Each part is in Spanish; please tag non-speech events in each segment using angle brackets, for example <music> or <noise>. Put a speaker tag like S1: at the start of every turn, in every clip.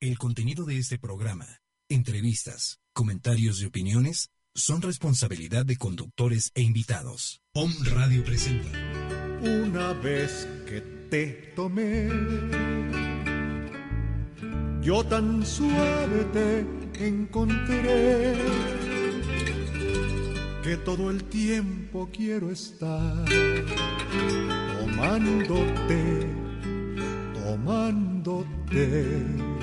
S1: El contenido de este programa, entrevistas, comentarios y opiniones son responsabilidad de conductores e invitados. POM Radio presenta.
S2: Una vez que te tomé, yo tan suave te encontré que todo el tiempo quiero estar tomándote, tomándote.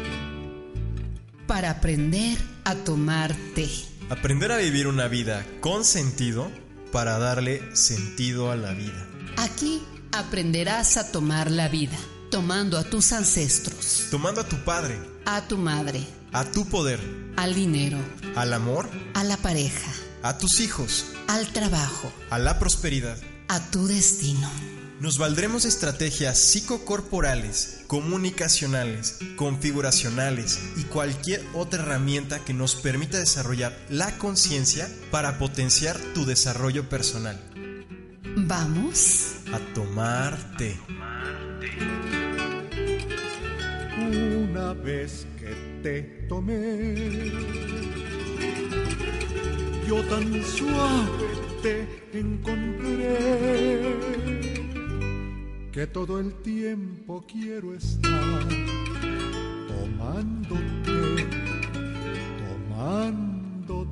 S3: Para aprender a tomar té.
S4: Aprender a vivir una vida con sentido para darle sentido a la vida.
S3: Aquí aprenderás a tomar la vida, tomando a tus ancestros,
S4: Tomando a tu padre,
S3: a tu madre,
S4: a tu poder,
S3: al dinero,
S4: al amor,
S3: a la pareja,
S4: a tus hijos,
S3: al trabajo,
S4: a la prosperidad.
S3: a tu destino.
S4: Nos valdremos de estrategias psicocorporales, comunicacionales, configuracionales y cualquier otra herramienta que nos permita desarrollar la conciencia para potenciar tu desarrollo personal.
S3: Vamos.
S4: A tomarte.
S2: Una vez que te tomé, yo tan suave te encontré que todo el tiempo quiero estar tomándote, tomándote.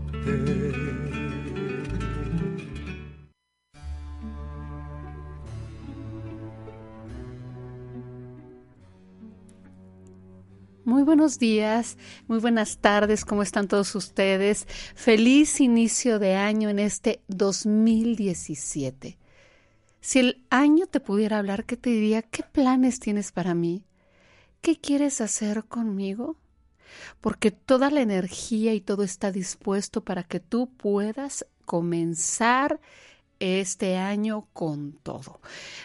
S5: Muy buenos días, muy buenas tardes, ¿cómo están todos ustedes? Feliz inicio de año en este 2017. Si el año te pudiera hablar, ¿qué te diría? ¿Qué planes tienes para mí? ¿Qué quieres hacer conmigo? Porque toda la energía y todo está dispuesto para que tú puedas comenzar este año con todo.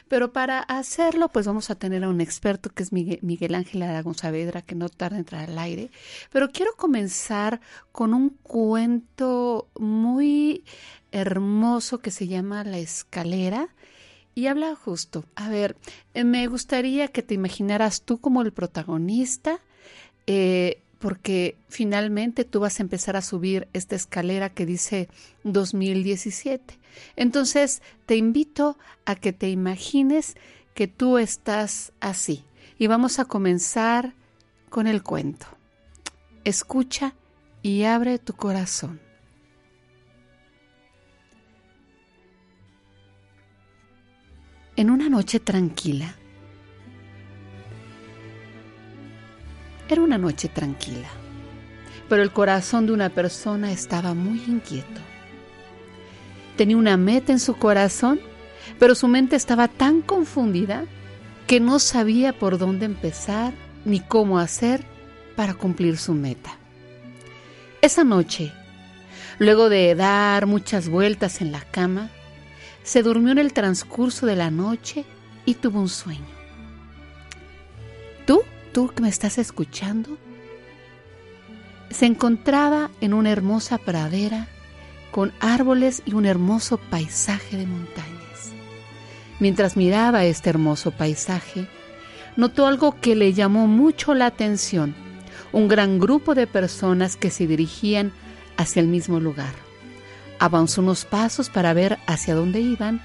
S5: Pero para hacerlo, pues vamos a tener a un experto que es Miguel, Ángel Aragón Saavedra, que no tarda en entrar al aire. Pero quiero comenzar con un cuento muy hermoso que se llama La escalera. Y habla justo, a ver, eh, me gustaría que te imaginaras tú como el protagonista, eh, porque finalmente tú vas a empezar a subir esta escalera que dice 2017. Entonces te invito a que te imagines que tú estás así y vamos a comenzar con el cuento. Escucha y abre tu corazón. En una noche tranquila, Era una noche tranquila, pero el corazón de una persona estaba muy inquieto. Tenía una meta en su corazón, pero su mente estaba tan confundida que no sabía por dónde empezar ni cómo hacer para cumplir su meta. Esa noche, luego de dar muchas vueltas en la cama, se durmió en el transcurso de la noche y tuvo un sueño. ¿Tú? tú que me estás escuchando, se encontraba en una hermosa pradera con árboles y un hermoso paisaje de montañas. Mientras miraba este hermoso paisaje, notó algo que le llamó mucho la atención, un gran grupo de personas que se dirigían hacia el mismo lugar. Avanzó unos pasos para ver hacia dónde iban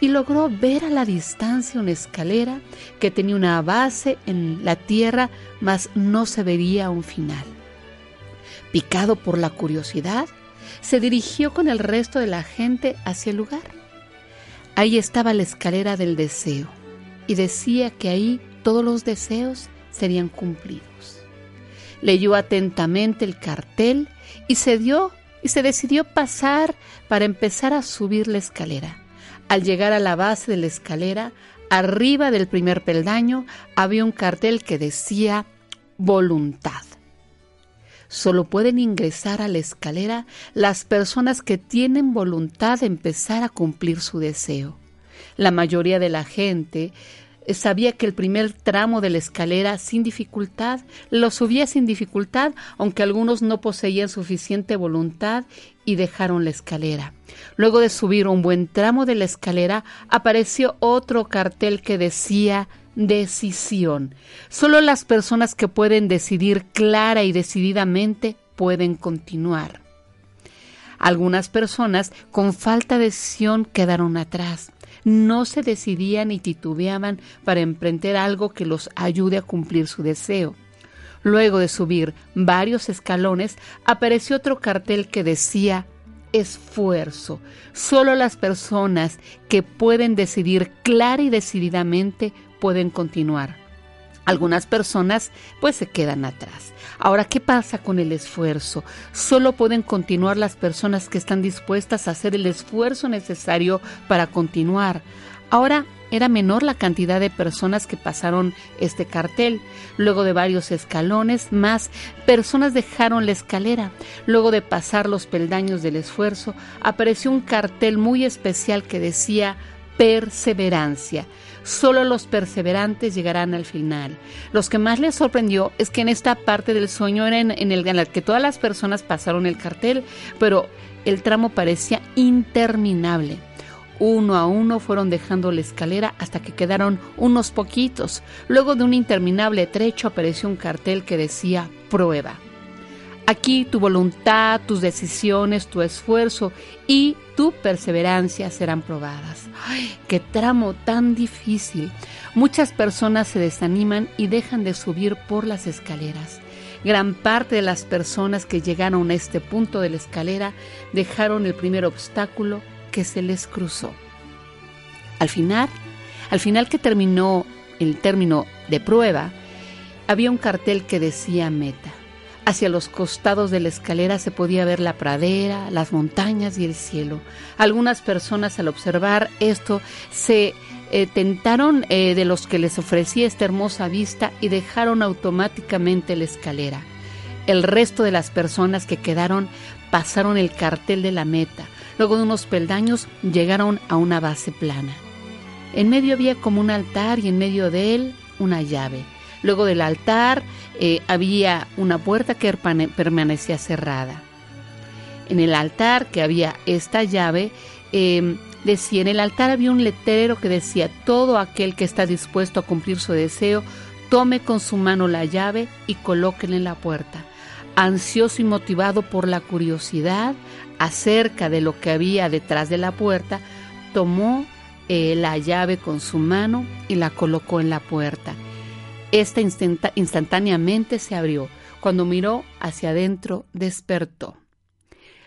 S5: y logró ver a la distancia una escalera que tenía una base en la tierra, mas no se vería un final. Picado por la curiosidad, se dirigió con el resto de la gente hacia el lugar. Ahí estaba la escalera del deseo y decía que ahí todos los deseos serían cumplidos. Leyó atentamente el cartel y se dio y se decidió pasar para empezar a subir la escalera. Al llegar a la base de la escalera, arriba del primer peldaño había un cartel que decía voluntad. Solo pueden ingresar a la escalera las personas que tienen voluntad de empezar a cumplir su deseo. La mayoría de la gente sabía que el primer tramo de la escalera sin dificultad lo subía sin dificultad, aunque algunos no poseían suficiente voluntad y dejaron la escalera. Luego de subir un buen tramo de la escalera, apareció otro cartel que decía decisión. Solo las personas que pueden decidir clara y decididamente pueden continuar. Algunas personas con falta de decisión quedaron atrás. No se decidían y titubeaban para emprender algo que los ayude a cumplir su deseo. Luego de subir varios escalones, apareció otro cartel que decía esfuerzo. Solo las personas que pueden decidir clara y decididamente pueden continuar. Algunas personas pues se quedan atrás. Ahora, ¿qué pasa con el esfuerzo? Solo pueden continuar las personas que están dispuestas a hacer el esfuerzo necesario para continuar. Ahora, era menor la cantidad de personas que pasaron este cartel. Luego de varios escalones, más personas dejaron la escalera. Luego de pasar los peldaños del esfuerzo, apareció un cartel muy especial que decía perseverancia. Solo los perseverantes llegarán al final. Los que más les sorprendió es que en esta parte del sueño era en, el, en que todas las personas pasaron el cartel, pero el tramo parecía interminable. Uno a uno fueron dejando la escalera hasta que quedaron unos poquitos. Luego de un interminable trecho apareció un cartel que decía prueba. Aquí tu voluntad, tus decisiones, tu esfuerzo y tu perseverancia serán probadas. ¡Ay, qué tramo tan difícil! Muchas personas se desaniman y dejan de subir por las escaleras. Gran parte de las personas que llegaron a este punto de la escalera dejaron el primer obstáculo que se les cruzó. Al final, al final que terminó el término de prueba, había un cartel que decía meta. Hacia los costados de la escalera se podía ver la pradera, las montañas y el cielo. Algunas personas al observar esto se eh, tentaron eh, de los que les ofrecía esta hermosa vista y dejaron automáticamente la escalera. El resto de las personas que quedaron pasaron el cartel de la meta, Luego de unos peldaños llegaron a una base plana. En medio había como un altar y en medio de él una llave. Luego del altar eh, había una puerta que permanecía cerrada. En el altar que había esta llave, em, decía, en el altar había un letrero que decía, todo aquel que está dispuesto a cumplir su deseo, tome con su mano la llave y colóquenla en la puerta. Ansioso y motivado por la curiosidad, acerca de lo que había detrás de la puerta, tomó eh, la llave con su mano y la colocó en la puerta. Esta instantáneamente se abrió. Cuando miró hacia adentro, despertó.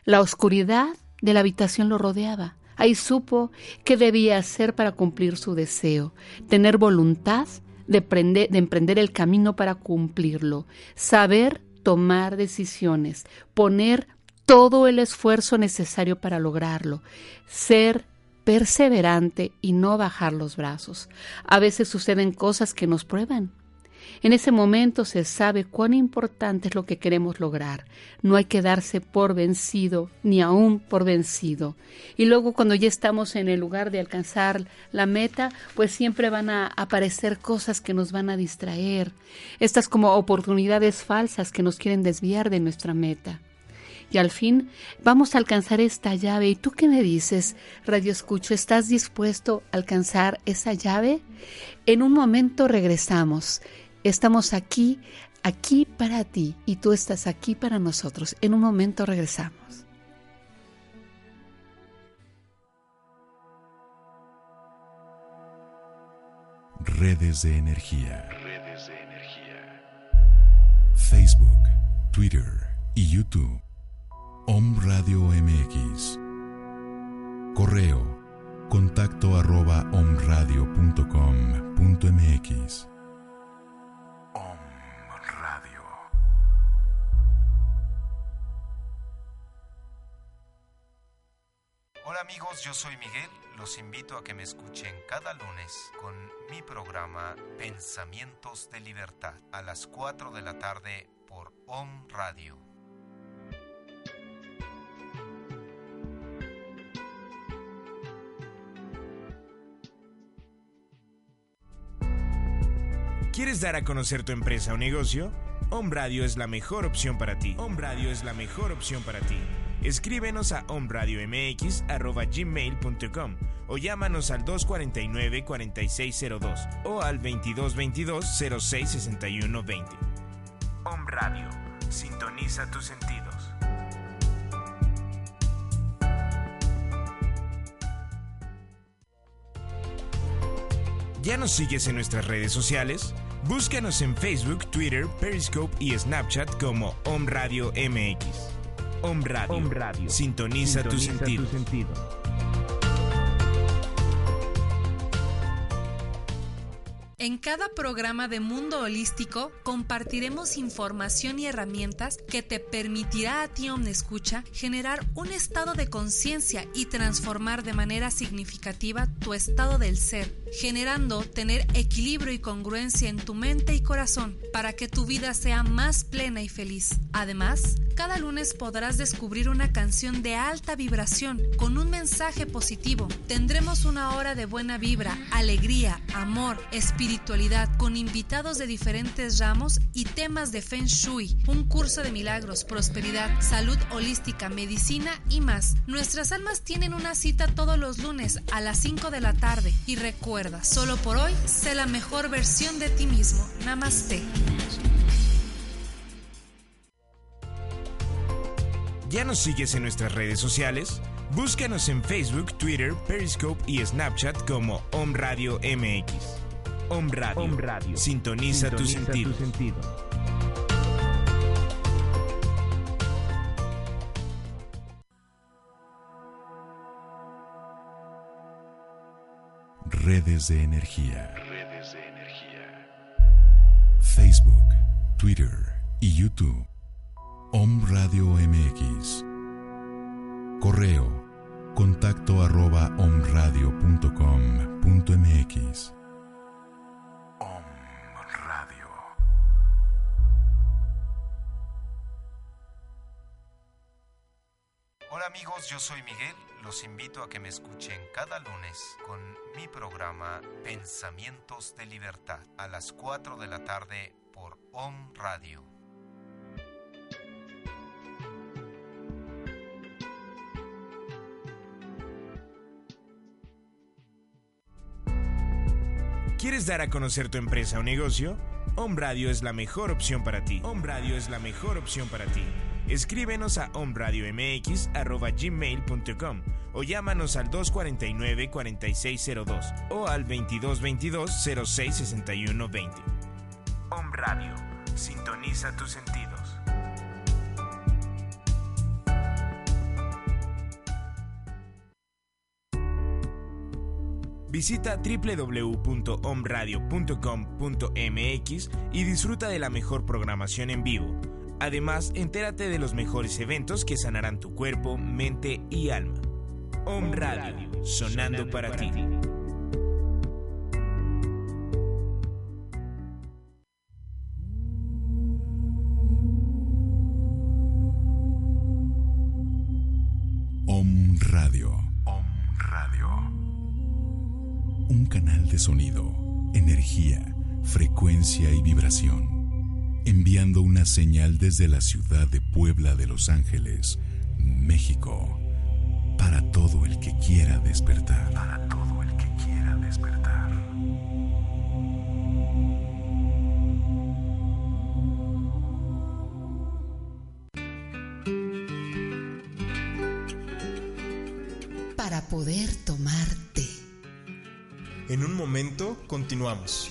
S5: La oscuridad de la habitación lo rodeaba. Ahí supo qué debía hacer para cumplir su deseo, tener voluntad de, de emprender el camino para cumplirlo, saber tomar decisiones, poner todo el esfuerzo necesario para lograrlo, ser perseverante y no bajar los brazos. A veces suceden cosas que nos prueban. En ese momento se sabe cuán importante es lo que queremos lograr. No hay que darse por vencido, ni aún por vencido. Y luego cuando ya estamos en el lugar de alcanzar la meta, pues siempre van a aparecer cosas que nos van a distraer. Estas como oportunidades falsas que nos quieren desviar de nuestra meta y al fin vamos a alcanzar esta llave. ¿Y tú qué me dices, Radio Escucho? ¿Estás dispuesto a alcanzar esa llave? En un momento regresamos. Estamos aquí, aquí para ti y tú estás aquí para nosotros. En un momento regresamos.
S1: Redes de energía. Redes de energía. Facebook, Twitter y YouTube. Om Radio MX. Correo contacto arroba omradio.com.mx.
S6: amigos, yo soy Miguel. Los invito a que me escuchen cada lunes con mi programa Pensamientos de Libertad a las 4 de la tarde por Om Radio.
S7: ¿Quieres dar a conocer tu empresa o negocio? Home Radio es la mejor opción para ti. Home Radio es la mejor opción para ti. Escríbenos a omradiomx.gmail.com o llámanos al 249-4602 o al 2222-066120. Om Radio, sintoniza tus sentidos. ¿Ya nos sigues en nuestras redes sociales? Búscanos en Facebook, Twitter, Periscope y Snapchat como Om Radio MX. Om Radio. Sintoniza, tu sentido.
S8: En cada programa de Mundo Holístico compartiremos información y herramientas que te permitirá a ti, Omnescucha, generar un estado de conciencia y transformar de manera significativa tu estado del ser, generando tener equilibrio y congruencia en tu mente y corazón para que tu vida sea más plena y feliz. Además, cada lunes podrás descubrir una canción de alta vibración con un mensaje positivo. Tendremos una hora de buena vibra, alegría, amor, espiritualidad con invitados de diferentes ramos y temas de Feng Shui, un curso de milagros, prosperidad, salud holística, medicina y más. Nuestras almas tienen una cita todos los lunes a las 5 de la tarde y recuerda, solo por hoy, sé la mejor versión de ti mismo. Namaste.
S7: ¿Ya nos sigues en nuestras redes sociales? Búscanos en Facebook, Twitter, Periscope y Snapchat como Om Radio MX. Om Radio. Sintoniza, tu sentido.
S1: Redes de energía. Redes de energía. Facebook, Twitter y YouTube. Om Radio MX. Correo. Contacto arroba omradio.com.mx.
S6: amigos, yo soy Miguel. Los invito a que me escuchen cada lunes con mi programa Pensamientos de Libertad a las 4 de la tarde por OM Radio.
S7: ¿Quieres dar a conocer tu empresa o negocio? Om Radio es la mejor opción para ti. Om Radio es la mejor opción para ti. Escríbenos a omradiomx.gmail.com o llámanos al 249-4602 o al 2222-066120. Om Radio. Sintoniza tus sentidos. Visita www.omradio.com.mx y disfruta de la mejor programación en vivo Además, entérate de los mejores eventos que sanarán tu cuerpo, mente y alma. Om Radio, sonando para ti.
S1: Sonido, energía, frecuencia y vibración enviando una señal desde la ciudad de Puebla de Los Ángeles, México, para todo el que quiera despertar.
S4: Continuamos.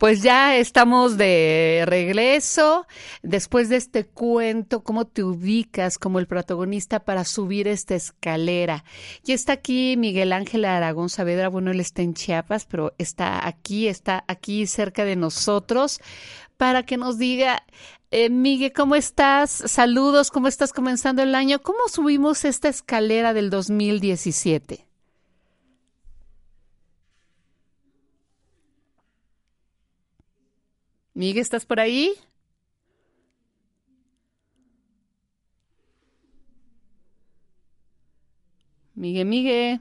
S5: Pues ya estamos de regreso. Después de este cuento, ¿cómo te ubicas como el protagonista para subir esta escalera? Y está aquí Miguel Ángel Aragón Saavedra. Bueno, él está en Chiapas, pero está aquí, está aquí cerca de nosotros para que nos diga, eh, Miguel, ¿cómo estás? Saludos, ¿cómo estás comenzando el año? ¿Cómo subimos esta escalera del 2017? Miguel, ¿estás por ahí? Miguel, Miguel.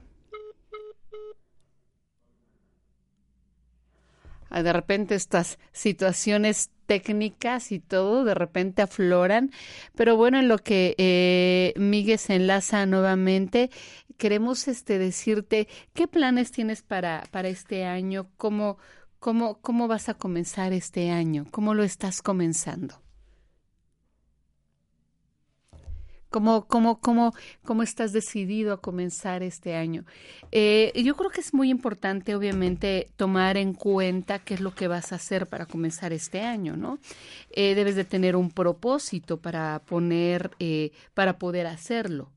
S5: Ah, de repente estas situaciones técnicas y todo de repente afloran, pero bueno, en lo que eh, Miguel se enlaza nuevamente, queremos este decirte qué planes tienes para, para este año, cómo, ¿Cómo, ¿Cómo vas a comenzar este año? ¿Cómo lo estás comenzando? ¿Cómo, cómo, cómo, cómo estás decidido a comenzar este año? Eh, yo creo que es muy importante, obviamente, tomar en cuenta qué es lo que vas a hacer para comenzar este año, ¿no? Eh, debes de tener un propósito para poner, eh, para poder hacerlo.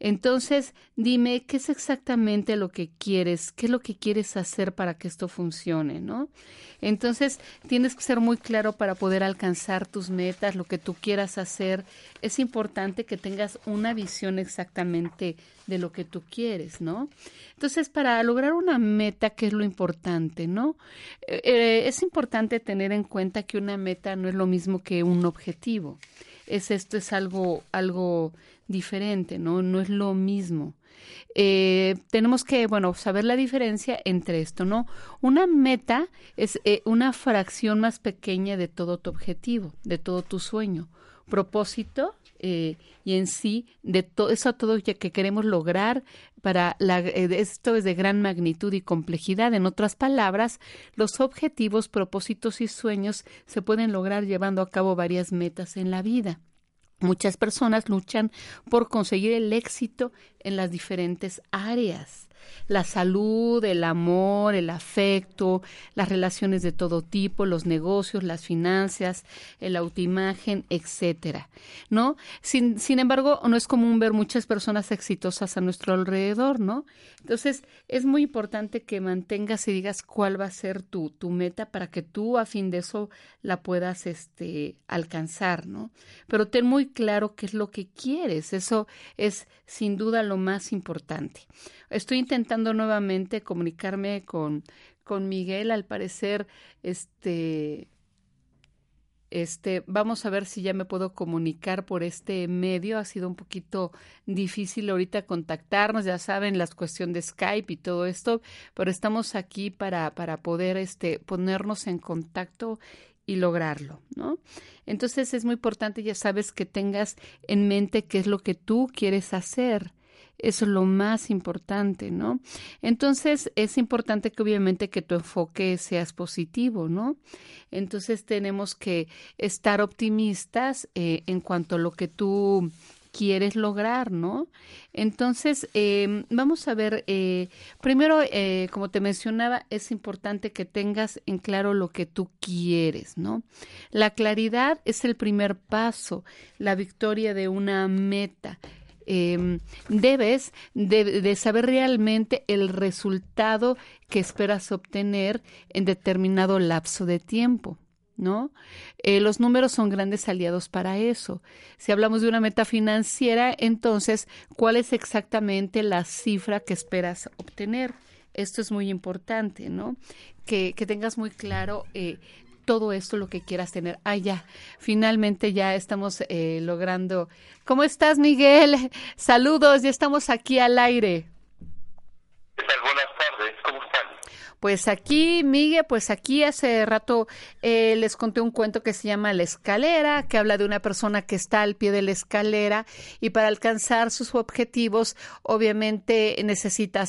S5: Entonces, dime qué es exactamente lo que quieres, qué es lo que quieres hacer para que esto funcione, ¿no? Entonces, tienes que ser muy claro para poder alcanzar tus metas, lo que tú quieras hacer. Es importante que tengas una visión exactamente de lo que tú quieres, ¿no? Entonces, para lograr una meta, ¿qué es lo importante, no? Eh, eh, es importante tener en cuenta que una meta no es lo mismo que un objetivo. Es esto es algo, algo diferente, ¿no? No es lo mismo. Eh, tenemos que, bueno, saber la diferencia entre esto, ¿no? Una meta es eh, una fracción más pequeña de todo tu objetivo, de todo tu sueño. Propósito eh, y en sí de todo eso todo que queremos lograr para la, esto es de gran magnitud y complejidad. En otras palabras, los objetivos, propósitos y sueños se pueden lograr llevando a cabo varias metas en la vida. Muchas personas luchan por conseguir el éxito en las diferentes áreas la salud, el amor, el afecto, las relaciones de todo tipo, los negocios, las finanzas, el autoimagen, etcétera, ¿no? Sin, sin embargo, no es común ver muchas personas exitosas a nuestro alrededor, ¿no? Entonces, es muy importante que mantengas y digas cuál va a ser tu, tu meta para que tú a fin de eso la puedas este, alcanzar, ¿no? Pero ten muy claro qué es lo que quieres, eso es sin duda lo más importante. Estoy intentando nuevamente comunicarme con, con Miguel, al parecer, este, este, vamos a ver si ya me puedo comunicar por este medio. Ha sido un poquito difícil ahorita contactarnos, ya saben, la cuestión de Skype y todo esto, pero estamos aquí para, para poder este, ponernos en contacto y lograrlo, ¿no? Entonces es muy importante, ya sabes, que tengas en mente qué es lo que tú quieres hacer eso es lo más importante, ¿no? Entonces es importante que obviamente que tu enfoque seas positivo, ¿no? Entonces tenemos que estar optimistas eh, en cuanto a lo que tú quieres lograr, ¿no? Entonces, em, vamos a ver, eh, primero, eh, como te mencionaba, es importante que tengas en claro lo que tú quieres, ¿no? La claridad es el primer paso, la victoria de una meta. Em, debes de, saber realmente el resultado que esperas obtener en determinado lapso de tiempo. ¿no? Eh, los números son grandes aliados para eso. Si hablamos de una meta financiera, entonces, ¿cuál es exactamente la cifra que esperas obtener? Esto es muy importante, ¿no? Que, tengas muy claro eh, todo esto lo que quieras tener. Ah, ya, finalmente ya estamos eh, logrando. ¿Cómo estás, Miguel? <laughs> Saludos, ya estamos aquí al aire. Pues aquí, Miguel, pues aquí hace rato eh, les conté un cuento que se llama La escalera, que habla de una persona que está al pie de la escalera y para alcanzar sus objetivos, obviamente necesita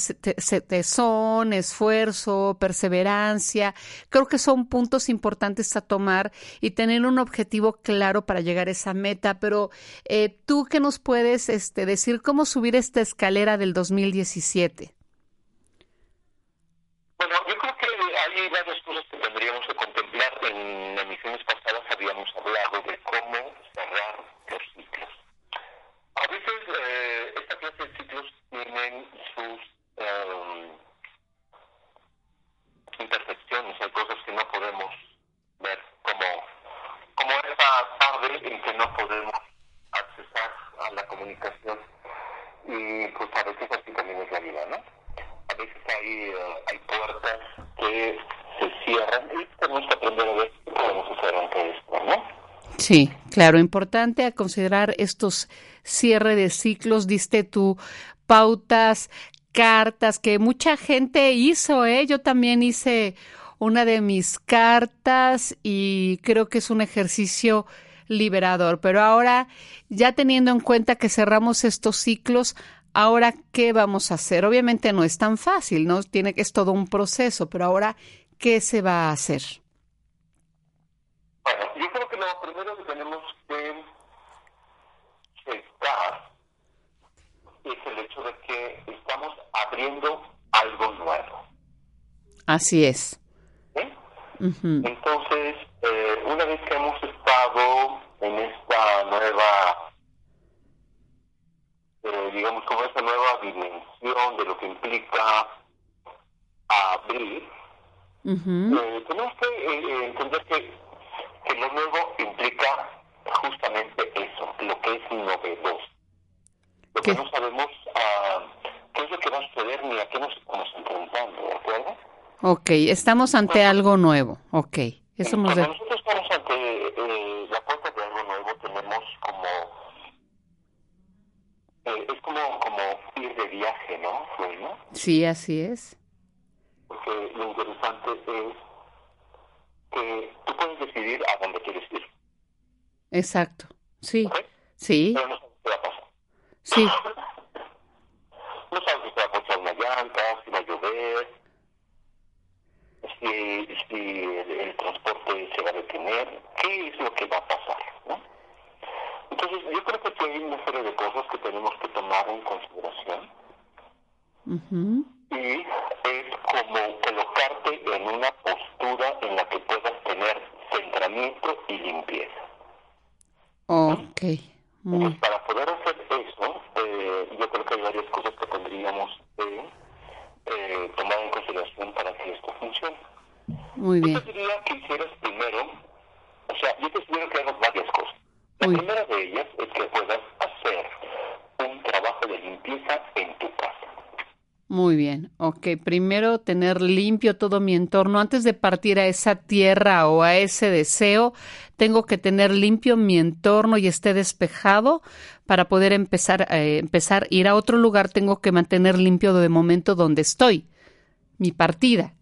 S5: tesón, esfuerzo, perseverancia. Creo que son puntos importantes a tomar y tener un objetivo claro para llegar a esa meta. Pero eh, tú, ¿qué nos puedes este, decir cómo subir esta escalera del 2017?
S9: Bueno, yo creo que hay varias cosas que tendríamos que contemplar. En emisiones pasadas habíamos hablado de cómo cerrar los ciclos. A veces eh, esta clase de ciclos tienen sus um, imperfecciones, hay cosas que no podemos ver, como, como esa tarde en que no podemos accesar a la comunicación. Y pues a veces así también es la vida, ¿no? a veces hay, uh, hay puertas que se cierran y tenemos que aprender a ver podemos hacer ante esto, ¿no?
S5: Sí, claro, importante a considerar estos cierre de ciclos, diste tú pautas, cartas que mucha gente hizo, ¿eh? Yo también hice una de mis cartas y creo que es un ejercicio liberador. Pero ahora, ya teniendo en cuenta que cerramos estos ciclos, Ahora, ¿qué vamos a hacer? Obviamente no es tan fácil, ¿no? Tiene que es todo un proceso, pero ahora, ¿qué se va a hacer?
S9: Bueno, primero que tenemos que checar es el hecho de que estamos abriendo algo nuevo.
S5: Así es.
S9: Entonces, eh, una vez que hemos estado en esta nueva eh, digamos, como esa nueva dimensión de lo que implica abrir, eh, tenemos que eh, entender que, que, lo nuevo implica justamente eso, lo que es novedoso. Lo que no sabemos uh, qué es lo que va a suceder ni a qué nos estamos enfrentando, ¿de acuerdo?
S5: Ok, estamos ante algo nuevo, ok. Eso
S9: nos Cuando nosotros estamos ante la puerta de algo nuevo, tenemos como eh, es como, como ir de viaje, ¿no? ¿no?
S5: Sí, así es.
S9: Porque lo interesante es que tú puedes decidir a dónde quieres ir.
S5: Exacto, sí. Sí.
S9: Pero no sabes qué va a pasar.
S5: Sí.
S9: no sabes si te va a poner una llanta, si va a llover, si, si el, el transporte se va a detener, qué es lo que va a pasar, ¿no? Entonces, yo creo que hay una serie de cosas que tenemos que tomar en consideración. Y es como colocarte en una postura en la que puedas tener centramiento y limpieza.
S5: Ok.
S9: Muy. para poder hacer eso, eh, yo creo que hay varias cosas que tendríamos que eh, tomar en consideración para que esto funcione.
S5: Muy bien.
S9: Yo te diría que hicieras primero, o sea, yo te sugiero que hagas varias cosas. La primera de ellas es que puedas hacer un trabajo de limpieza en tu casa.
S5: Muy bien, ok. Primero tener limpio todo mi entorno. Antes de partir a esa tierra o a ese deseo, tengo que tener limpio mi entorno y esté despejado para poder empezar, eh, empezar ir a otro lugar. Tengo que mantener limpio de momento donde estoy, mi partida.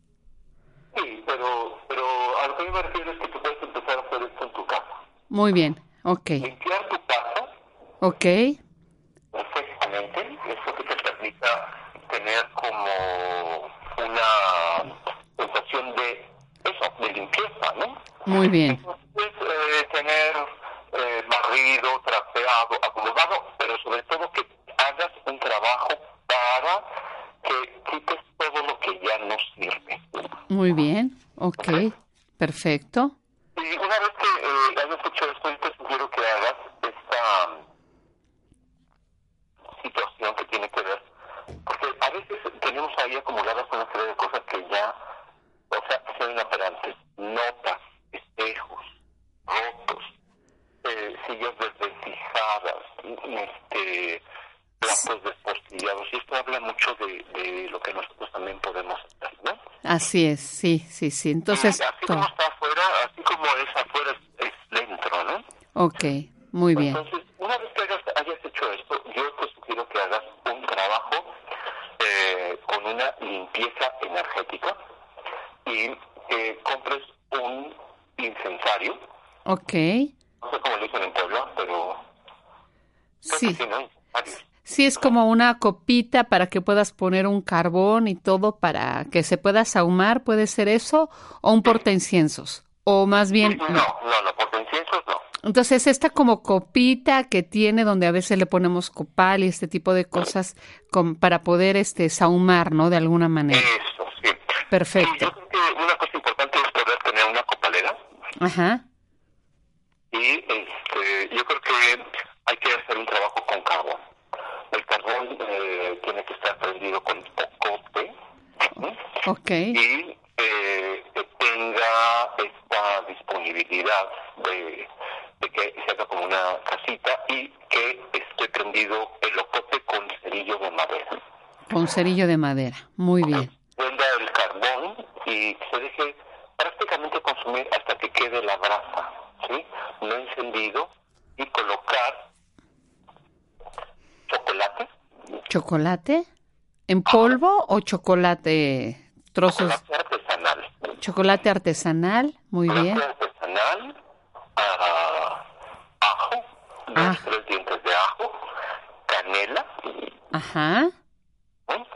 S9: Sí, pero, pero a lo que me refiero es que tú puedes empezar a hacer esto en tu casa.
S5: Muy bien. Ok.
S9: Limpiar tu casa.
S5: Ok.
S9: Perfectamente. Eso que te permita tener como una sensación de eso, de limpieza, ¿no?
S5: Muy bien.
S9: Entonces, eh, tener eh, barrido, trapeado, acomodado, pero sobre todo que hagas un trabajo para que quites todo lo que ya no sirve.
S5: Muy bien. Ok. Perfecto.
S9: Y una vez que eh, hayas hecho esto, yo te sugiero que hagas esta um, situación que tiene que ver, porque a veces tenemos ahí acumuladas una serie de cosas que ya, o sea, son inoperantes, notas, espejos, rotos, eh, sillas desventijadas, este, platos despostillados, y esto habla mucho de, de lo que nosotros también podemos hacer, ¿no?
S5: Así es, sí, sí, sí. Entonces,
S9: así como está afuera, así como es afuera, es, es dentro, ¿no?
S5: Ok, muy bien.
S9: Entonces, una vez que hayas, hayas hecho esto, yo te sugiero que hagas un trabajo eh, con una limpieza energética y que compres un incensario.
S5: Ok.
S9: No sé cómo le dicen en Puebla, pero...
S5: Sí. Sí, es como una copita para que puedas poner un carbón y todo para que se pueda sahumar, ¿puede ser eso? ¿O un portainciensos? O más bien...
S9: No, no, no, portainciensos no.
S5: Entonces, esta como copita que tiene donde a veces le ponemos copal y este tipo de cosas con, para poder este sahumar, ¿no? De alguna manera.
S9: Eso, sí.
S5: Perfecto.
S9: yo creo que una cosa importante es poder tener una copalera.
S5: Ajá.
S9: Y este, yo creo que hay que hacer un trabajo con carbón. El carbón eh, tiene que estar prendido con ocote.
S5: Ok.
S9: Y eh, que tenga esta disponibilidad de, que se haga como una casita y que esté prendido el ocote con cerillo de madera.
S5: Con cerillo de madera, muy bien.
S9: Prenda el carbón y se deje prácticamente consumir hasta que quede la brasa, ¿sí? No encendido y colocar chocolate.
S5: ¿Chocolate? ¿En polvo o chocolate trozos?
S9: Chocolate artesanal.
S5: Chocolate artesanal, muy
S9: chocolate
S5: bien.
S9: artesanal, ah, ajo,
S5: Ah.
S9: tres dientes de ajo, canela,
S5: Ajá.
S9: ¿no?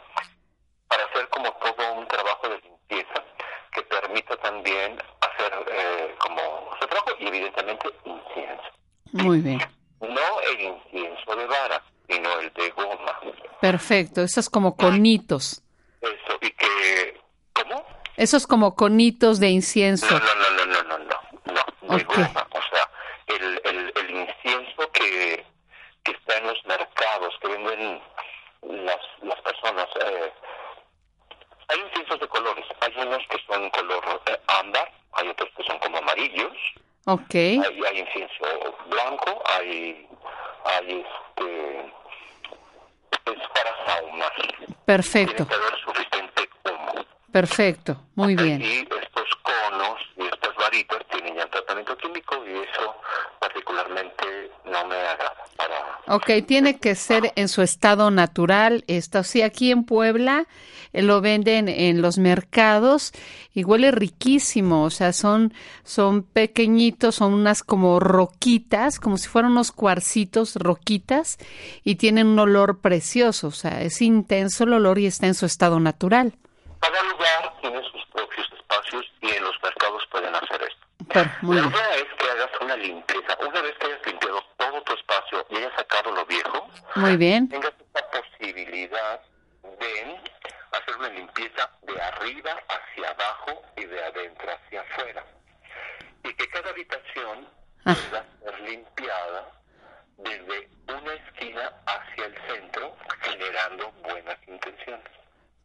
S9: para hacer como todo un trabajo de limpieza que permita también hacer eh, como su trabajo y evidentemente incienso.
S5: Muy bien.
S9: No el incienso de vara, sino el de goma.
S5: Perfecto. Esos como conitos.
S9: Eso, y que... ¿Cómo?
S5: Esos como conitos de incienso.
S9: No, no, no, no, no, no, no, no, de
S5: Ok.
S9: goma. O sea, el, el, el incienso que, que está en los mercados, que venden las, las personas. Eh, hay inciensos de colores. Hay unos que son color eh, ámbar, hay otros que son como amarillos.
S5: Ok.
S9: Hay, hay incienso blanco, hay, hay este... Es para.
S5: Perfecto.
S9: Tiene que haber suficiente humo.
S5: Perfecto. Muy bien.
S9: Y y estas varitas tienen ya tratamiento químico y eso particularmente no me agrada para...
S5: Ok, tiene que ser en su estado natural. Esto sí, aquí en Puebla eh, lo venden en los mercados y huele riquísimo. O sea, son, son pequeñitos, son unas como roquitas, como si fueran unos cuarcitos, roquitas, y tienen un olor precioso. O sea, es intenso el olor y está en su estado natural.
S9: Cada lugar tiene sus y en los mercados pueden hacer esto.
S5: Pero, muy
S9: La idea es que hagas una limpieza. Una vez que hayas limpiado todo tu espacio y hayas sacado lo viejo,
S5: Muy bien.
S9: tengas esta posibilidad de hacer una limpieza de arriba hacia abajo y de adentro hacia afuera. Y que cada habitación
S5: Ah.
S9: pueda ser limpiada desde una esquina hacia el centro, generando buenas intenciones.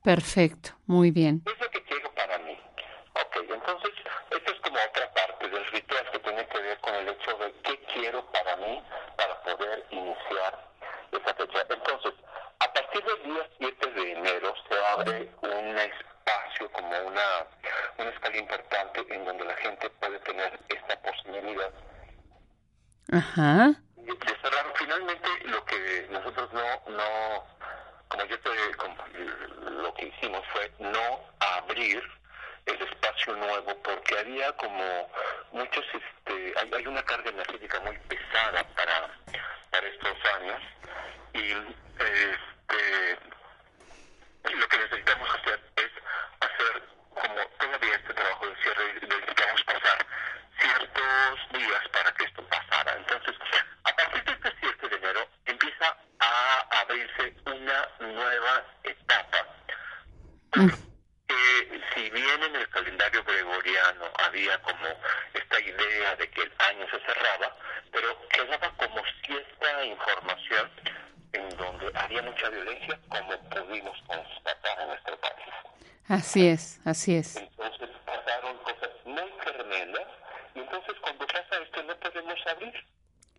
S5: Perfecto. Muy bien.
S9: Es lo que quiero. Ok, entonces, esta es como otra parte del ritual que tiene que ver con el hecho de qué quiero para mí para poder iniciar esa fecha. Entonces, a partir del día 7 de enero se abre un espacio, como una, una escala importante en donde la gente puede tener esta posibilidad
S5: Ajá.
S9: de cerrar finalmente lo que nosotros no no como yo te como, lo que hicimos fue no abrir el espacio nuevo porque había como muchos este hay, hay una carga energética muy pesada para para estos años y este lo que necesitamos hacer es hacer como todavía este trabajo de cierre necesitamos pasar ciertos días para que esto pasara. Entonces, a partir de este 7 de enero empieza a abrirse una nueva etapa. Que si bien en el calendario gregoriano había como esta idea de que el año se cerraba, pero quedaba como cierta información en donde había mucha violencia, como pudimos constatar en nuestro país.
S5: Así es, así es.
S9: Entonces pasaron cosas muy tremendas y entonces cuando pasa esto no podemos abrir.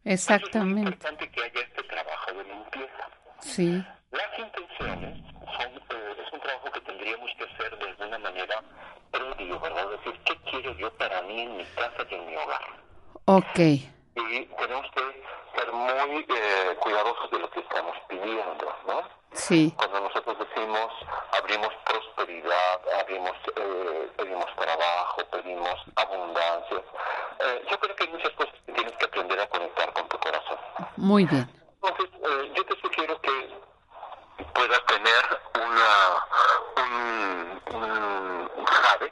S9: Es
S5: Exactamente.
S9: importante que haya este trabajo de limpieza.
S5: Sí.
S9: Las intenciones son, eh, es un trabajo que tendríamos que hacer de alguna manera previo, ¿verdad? Es decir, ¿qué quiero yo para mí en mi casa y en mi hogar?
S5: Ok.
S9: Y tenemos que ser muy eh, cuidadosos de lo que estamos pidiendo, ¿no?
S5: Sí.
S9: Cuando nosotros decimos abrimos prosperidad, abrimos, eh, pedimos trabajo, pedimos abundancia, eh, yo creo que hay muchas cosas que tienes que aprender a conectar con tu corazón.
S5: Muy bien.
S9: Entonces, eh, yo te sugiero que puedas tener una un, un, un jade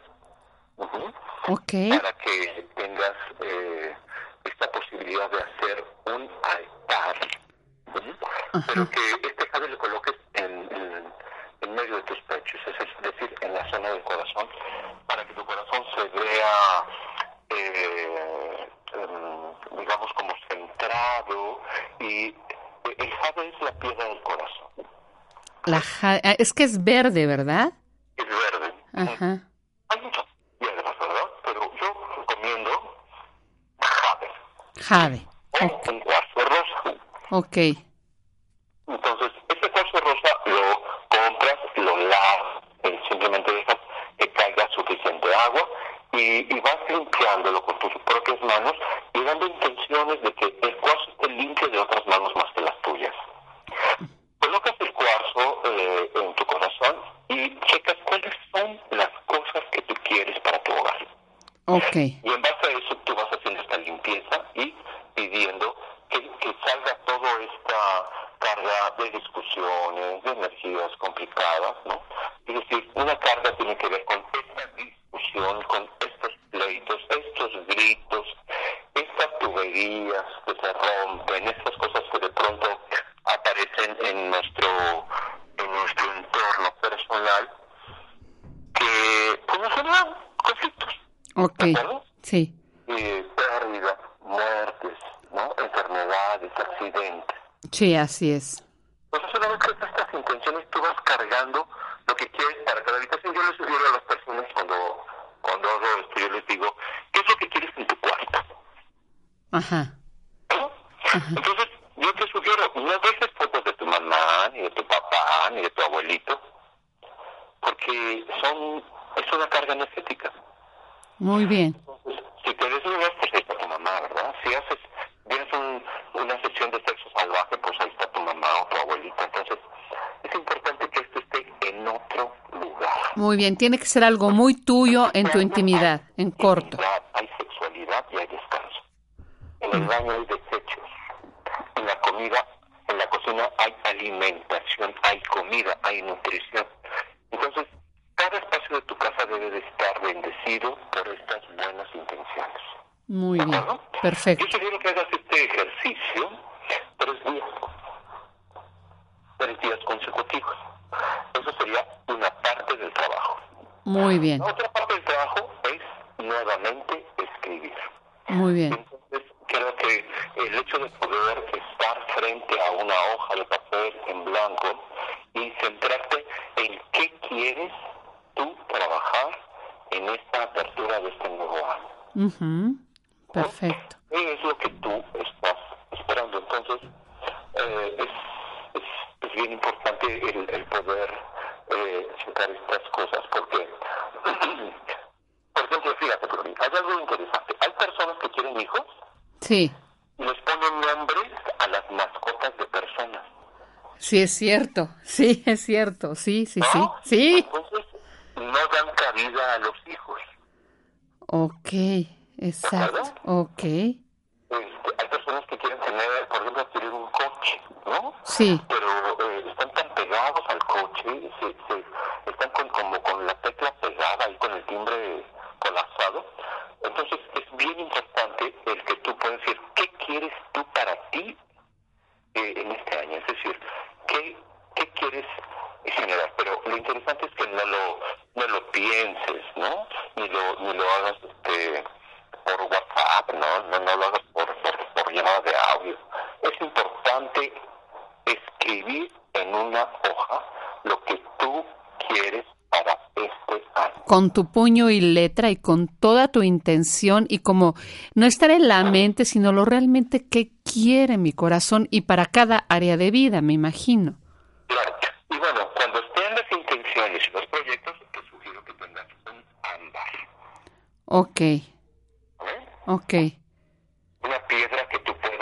S9: ujú,
S5: Ok.
S9: para que tengas eh, esta posibilidad de hacer un altar, ujú, pero que este jade lo coloques en, en, en medio de tus pechos, es decir, en la zona del corazón, para que tu corazón se vea, eh, em, digamos, como y el jade es la piedra del corazón,
S5: La ja- ah, es que es verde, ¿verdad?
S9: es verde.
S5: Ajá.
S9: Hay muchas piedras, ¿verdad? Pero yo recomiendo jade
S5: Jade.
S9: o un cuarzo rosa.
S5: Ok.
S9: Entonces, este cuarzo rosa lo compras, lo lavas, eh, simplemente dejas que caiga suficiente agua y, y vas limpiándolo con tus propias manos y dando intenciones de que el cuarzo esté limpio de otras manos más que las tuyas. Colocas el cuarzo eh, en tu corazón y checas cuáles son las cosas que tú quieres para tu hogar.
S5: Ok.
S9: Y en base a eso tú vas haciendo esta limpieza y pidiendo que, que salga toda esta carga de discusiones, de energías complicadas, ¿no? Es decir, una carga tiene que ver con esta discusión, con estos pleitos, estos gritos, estas tuberías que se rompen, estas cosas que de pronto aparecen en nuestro, en nuestro entorno personal, que pues nos generan conflictos.
S5: Ok.
S9: ¿De acuerdo?
S5: Sí.
S9: eh, pérdidas, muertes, ¿no? enfermedades, accidentes.
S5: Sí, así es.
S9: Entonces, una vez que haces estas intenciones, tú vas cargando lo que quieres para cada habitación. Yo les sugiero a las personas cuando, cuando hago esto, yo les digo, ¿qué es lo que quieres en tu cuarto?
S5: Ajá.
S9: ¿No? Entonces, yo te sugiero, no dejes fotos de tu mamá, ni de tu papá, ni de tu abuelito, porque son es una carga energética.
S5: Muy bien. Muy bien. Tiene que ser algo muy tuyo en tu intimidad, en corto.
S9: Hay sexualidad y hay descanso. En el baño hay desechos. En la comida, en la cocina hay alimentación, hay comida, hay nutrición. Entonces, cada espacio de tu casa debe de estar bendecido por estas buenas intenciones.
S5: Muy bien. Perfecto.
S9: Yo sugiero que hagas este ejercicio tres días. Tres días consecutivos. Eso sería una parte del trabajo.
S5: Muy bien
S9: parte del trabajo es nuevamente escribir.
S5: Muy bien.
S9: Entonces, creo que el hecho de poder estar frente a una hoja de papel en blanco y centrarte en qué quieres tú trabajar en esta apertura de este nuevo año.
S5: Ujú. Perfecto.
S9: ¿Qué es lo que tú estás esperando? Entonces, eh, es, es, es bien importante el, el poder eh, checar estas cosas porque, por ejemplo, fíjate, Flori, hay algo interesante. Hay personas que quieren hijos
S5: Sí.
S9: y les ponen nombres a las mascotas de personas.
S5: Sí, es cierto. <laughs> Sí, es cierto. Sí, sí, sí.
S9: ¿no?
S5: Sí.
S9: Entonces, no dan cabida a los hijos.
S5: Ok. Exacto. Ok.
S9: Este, hay personas que quieren tener, por ejemplo, adquirir un coche, ¿no?
S5: Sí.
S9: Pero eh, están tan pegados al coche, se, se- están con, como con la tecla pegada y con el timbre colapsado. Entonces, es bien importante el que tú puedas decir, ¿qué quieres tú para ti eh, en este año? Es decir, ¿qué, qué quieres generar? Pero lo interesante es que no lo, no lo pienses, ¿no? Ni lo, ni lo hagas este, por WhatsApp, ¿no? No, no lo hagas por, por, por llamada de audio. Es importante escribir en una hoja lo que tú quieres para este año.
S5: Con tu puño y letra y con toda tu intención y como no estar en la mente, sino lo realmente que quiere mi corazón y para cada área de vida, me imagino.
S9: Claro. Y bueno, cuando estén las intenciones y los proyectos, te sugiero que tengas un ámbar.
S5: Ok.
S9: ¿eh?
S5: Ok.
S9: Una piedra que tú puedas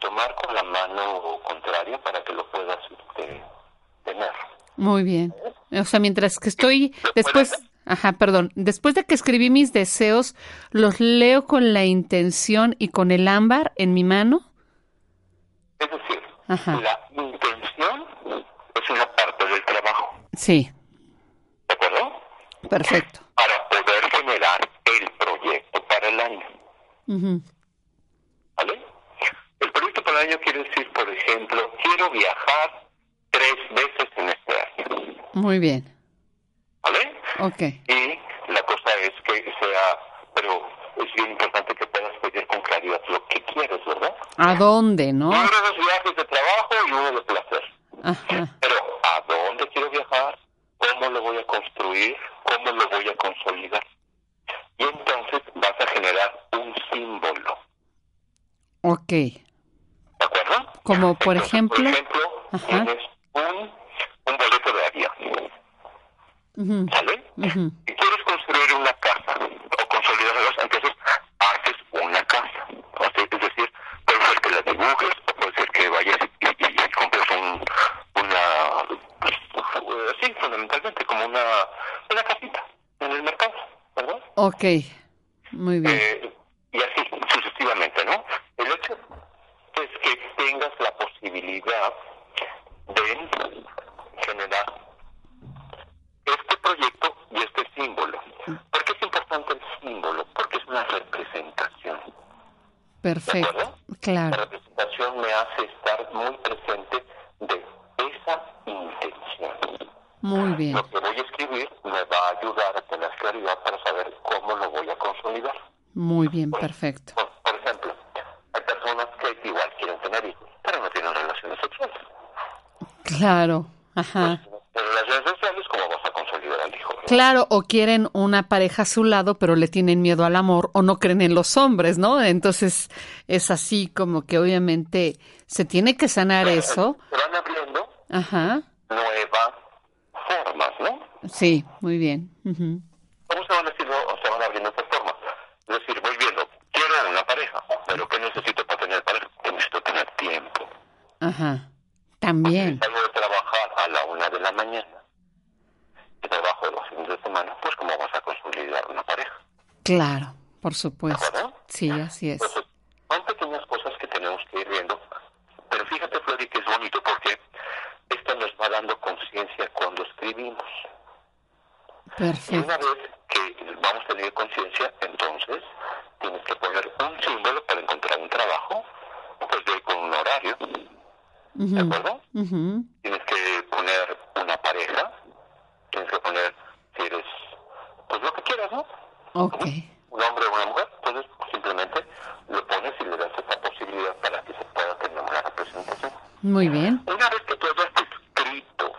S9: tomar con la mano contraria para que lo puedas este, tener.
S5: Muy bien. O sea, mientras que estoy después, ajá, perdón, después de que escribí mis deseos, los leo con la intención y con el ámbar en mi mano.
S9: Es decir, la intención es una parte del trabajo.
S5: Sí.
S9: ¿De acuerdo?
S5: Perfecto.
S9: Para poder generar el proyecto para el año. ¿Vale? El proyecto para el año quiere decir, por ejemplo, quiero viajar tres veces en este año.
S5: Muy bien.
S9: ¿Vale?
S5: Ok.
S9: Y la cosa es que sea, pero es bien importante que puedas pedir con claridad lo que quieres, ¿verdad?
S5: ¿A dónde, no?
S9: Uno de viajes de trabajo y uno de placer. Ajá. Pero ¿a dónde quiero viajar? ¿Cómo lo voy a construir? ¿Cómo lo voy a consolidar? Y entonces vas a generar un símbolo.
S5: Ok.
S9: ¿De acuerdo?
S5: Como por ejemplo.
S9: Por ejemplo, tienes un, un boleto de avión. ¿Sale? Y quieres construir una casa o consolidarla, entonces haces una casa. es decir, puede ser que la dibujes o puede ser que vayas y, y, compres un, una. Pues, sí, fundamentalmente como una, una casita en el mercado, ¿verdad?
S5: Ok, muy bien.
S9: Eh, y así sucesivamente, ¿no? El hecho es que tengas la posibilidad de generar este proyecto y este símbolo. ¿Por qué es importante el símbolo? Porque es una representación.
S5: Perfecto, claro.
S9: La representación me hace estar muy presente de esa intención.
S5: Muy bien.
S9: Lo que voy a escribir me va a ayudar a tener claridad para saber cómo lo voy a consolidar.
S5: Muy bien, perfecto.
S9: Por, por ejemplo, hay personas que igual quieren tener hijos, pero no tienen relaciones sexuales.
S5: Claro, ajá.
S9: En relaciones sexuales, ¿cómo vas a consolidar al hijo?
S5: Claro, o quieren una pareja a su lado, pero le tienen miedo al amor o no creen en los hombres, ¿no? Entonces es así como que obviamente se tiene que sanar eso.
S9: Se van abriendo
S5: Ajá.
S9: nuevas formas, ¿no?
S5: Sí, muy bien. Ujú.
S9: ¿Cómo se van, haciendo, o se van abriendo estas formas? Es decir, voy viendo, quiero una pareja, pero ¿qué necesito para tener pareja? Que necesito tener tiempo.
S5: Ajá. También.
S9: Salgo de trabajar a la una de la mañana y trabajo los fines de semana, pues ¿cómo vas a consolidar una pareja?
S5: Claro, por supuesto.
S9: ¿Verdad?
S5: Sí, así es.
S9: Entonces, son pequeñas cosas que tenemos que ir viendo. Pero fíjate, Flori, que es bonito porque esto nos va dando conciencia cuando escribimos. Y
S5: Perfecto.
S9: una vez que vamos a tener conciencia, entonces tienes que poner un símbolo para encontrar un trabajo, pues de con un horario, ¿de acuerdo? Tienes que poner una pareja, tienes que poner si eres, pues lo que quieras, ¿no?
S5: Ok. <laughs>
S9: Un hombre o una mujer, entonces simplemente lo pones y le das esa posibilidad para que se pueda tener una representación.
S5: Muy bien.
S9: Una vez que tú hayas escrito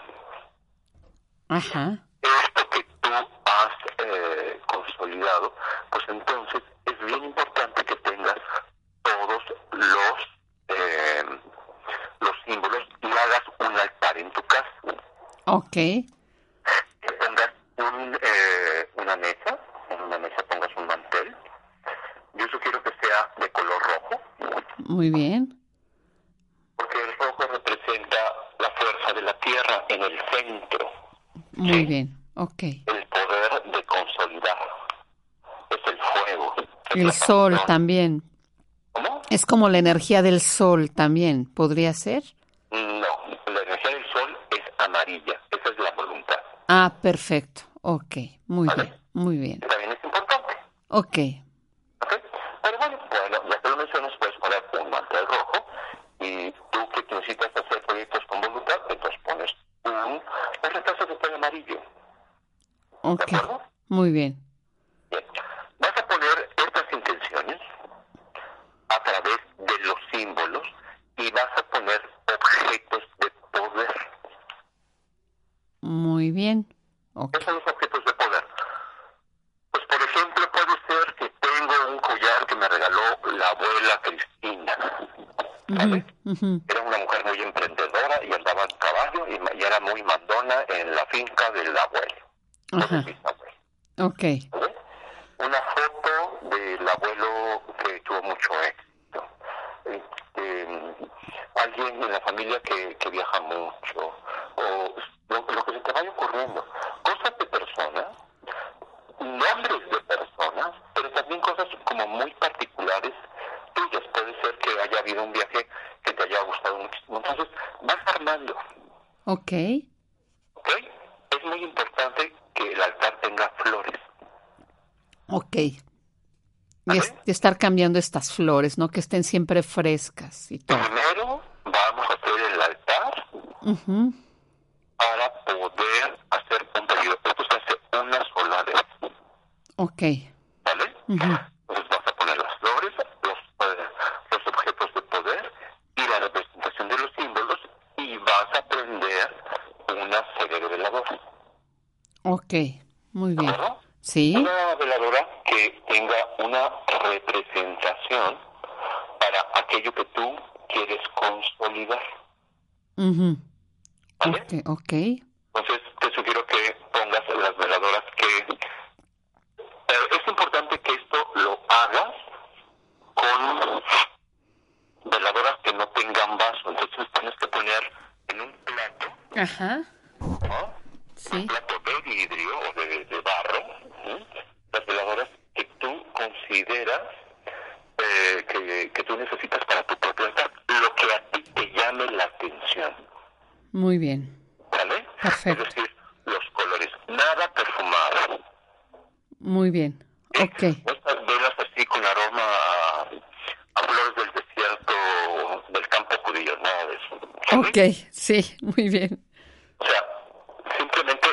S5: Ajá.
S9: esto que tú has eh, consolidado, pues entonces es bien importante que tengas todos los eh, los símbolos y hagas un altar en tu casa.
S5: Ok.
S9: Que pongas un, eh, una mesa, en una mesa pongas un mantel. Yo sugiero que sea de color rojo,
S5: Muy bien.
S9: porque el rojo representa la fuerza de la tierra en el centro.
S5: Muy bien. Ok.
S9: el poder de consolidar. Es el fuego.
S5: El sol
S9: pasión.
S5: también.
S9: ¿Cómo?
S5: Es como la energía del sol también. ¿Podría ser?
S9: No, la energía del sol es amarilla. Esa es la voluntad.
S5: Ah, perfecto. Ok. Muy
S9: Vale.
S5: bien. Muy bien.
S9: También es importante.
S5: ¿ok?
S9: Pero bueno, bueno, ya que lo mencionas, puedes poner un mantel rojo. Y tú que necesitas hacer proyectos con voluntad, entonces pones un, un retraso que esté amarillo.
S5: Ok.
S9: ¿De acuerdo?
S5: Muy bien.
S9: Bien. Vas a poner estas intenciones a través de los símbolos y vas a poner objetos de poder.
S5: Muy bien. Ok.
S9: ¿Qué son los objetos de poder? Pues, por ejemplo, puede ser que tengo un collar que me regaló la abuela Cristina. ¿Vale?
S5: Ujú.
S9: Era una mujer muy emprendedora y andaba en caballo y, era muy mandona en la finca del abuelo. o del
S5: Ajá. Ok.
S9: Una foto del abuelo que tuvo mucho éxito. Este, alguien en la familia que, que viaja mucho, o lo, que se te vaya ocurriendo. Cosas de personas, nombres de personas, pero también cosas como muy particulares tuyas. Puede ser que haya habido un viaje que te haya gustado muchísimo. Entonces, vas armando.
S5: ¿Ok?
S9: Es muy importante que el altar tenga flores.
S5: Y, estar cambiando estas flores, ¿no? Que estén siempre frescas y todo.
S9: Primero vamos a hacer el altar para poder hacer un pedido. Esto se hace una sola vez.
S5: Ok.
S9: ¿Vale? Entonces vas a poner las flores, los, eh, los objetos de poder y la representación de los símbolos y vas a prender una serie de veladoras.
S5: Ok, muy bien. Sí.
S9: Una veladora que tenga una representación para aquello que tú quieres consolidar.
S5: Uh ¿Vale? Ok.
S9: Entonces te sugiero que pongas las veladoras que... Eh, es importante que esto lo hagas con veladoras que no tengan vaso. Entonces tienes que poner en un
S5: Ajá.
S9: Sí. Un plato de vidrio o de, de barro. Las veladoras que tú consideras eh, que, que tú necesitas para tu propio altar. Lo que a ti te llame la atención.
S5: Muy bien.
S9: ¿Vale?
S5: Perfecto.
S9: Es decir, los colores. Nada perfumado.
S5: Muy bien. Ok.
S9: No estas velas así con aroma a, a, flores del desierto del campo judío, nada de eso.
S5: ¿Sí? Ok, sí, muy bien.
S9: O sea, simplemente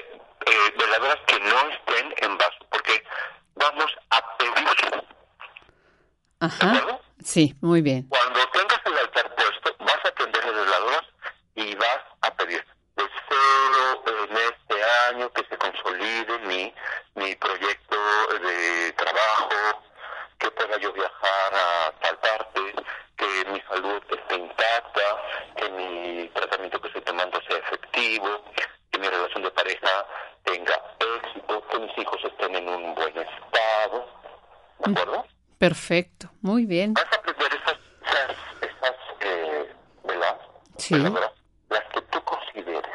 S9: eh, veladoras que no estén en vaso, porque vamos a pedir.
S5: Ajá. Sí, muy bien.
S9: Cuando tengas el altar puesto, vas a prender las veladoras y vas a pedir. Deseo en este año que se consolide mi, mi proyecto de trabajo, que pueda yo viajar a tal parte, que mi salud esté intacta, que mi tratamiento que estoy tomando sea efectivo, que mi relación de pareja tenga éxito, que mis hijos estén en un buen estado. ¿De acuerdo?
S5: Perfecto, muy bien.
S9: Vas a aprender esas, esas, esas eh.
S5: Sí.
S9: Veladoras, las que tú consideres.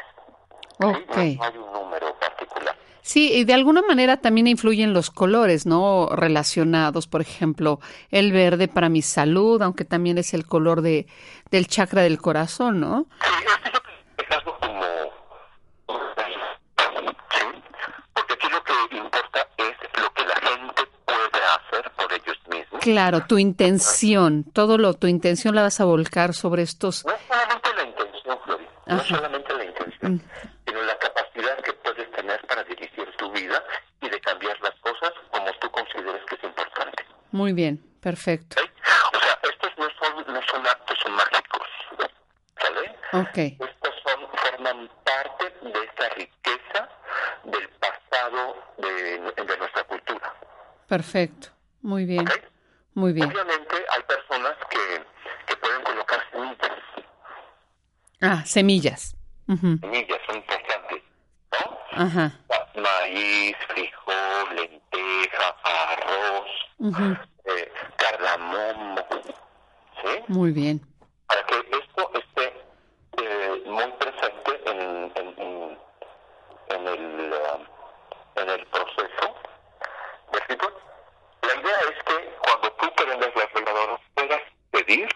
S5: Ok.
S9: ¿sí? No hay un número particular.
S5: Sí, y de alguna manera también influyen los colores, ¿no? Relacionados, por ejemplo, el verde para mi salud, aunque también es el color de del chakra del corazón, ¿no?
S9: Sí, es lo que dejarlo como... ¿sí? Porque aquí lo que importa es lo que la gente puede hacer por ellos mismos.
S5: Claro, tu intención, todo lo, tu intención la vas a volcar sobre estos...
S9: No solamente la intención, Flori, no solamente la intención, sino la capacidad que puedes tener para dirigir tu vida y de cambiar las cosas como tú consideres que es importante.
S5: Muy bien, perfecto.
S9: ¿sí? O sea, estos no son, no son actos mágicos, ¿sale?
S5: Ok.
S9: Estos son, forman parte de esta riqueza del pasado de, de nuestra cultura.
S5: Perfecto, muy bien. Muy bien.
S9: Obviamente hay personas que, que pueden colocar semillas.
S5: Ah, semillas. Ujú.
S9: Semillas son importantes, ¿no?
S5: Ajá.
S9: Maíz, frijol, lenteja, arroz,
S5: ujú.
S9: eh, cardamomo, ¿sí?
S5: Muy bien.
S9: Para que esto esté eh, muy presente en, en, en, en el, uh, en el proceso del ritual. La idea es que cuando tú prendas las veladoras puedas pedir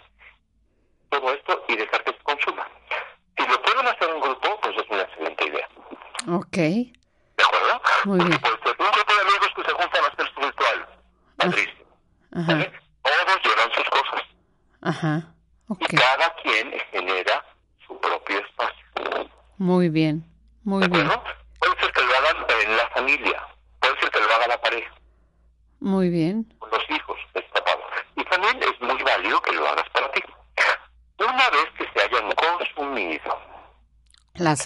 S9: todo esto y dejar que se consuma. Si lo pueden hacer en grupo, pues es una excelente idea.
S5: Ok,
S9: ¿De acuerdo?
S5: Muy bien.
S9: Porque puede ser un grupo de amigos que se juntan a hacer su ritual. Padrísimo.
S5: ajá,
S9: ¿Vale? Todos llevan sus cosas.
S5: ajá. Ok,
S9: Y cada quien genera su propio espacio.
S5: muy bien, muy
S9: ¿De
S5: bien,
S9: acuerdo? Puede ser que lo hagan en la familia. Puede ser que lo haga la pareja,
S5: muy bien.
S9: con los hijos, destapados. Y también es muy válido que lo hagas para ti. Una vez que se hayan consumido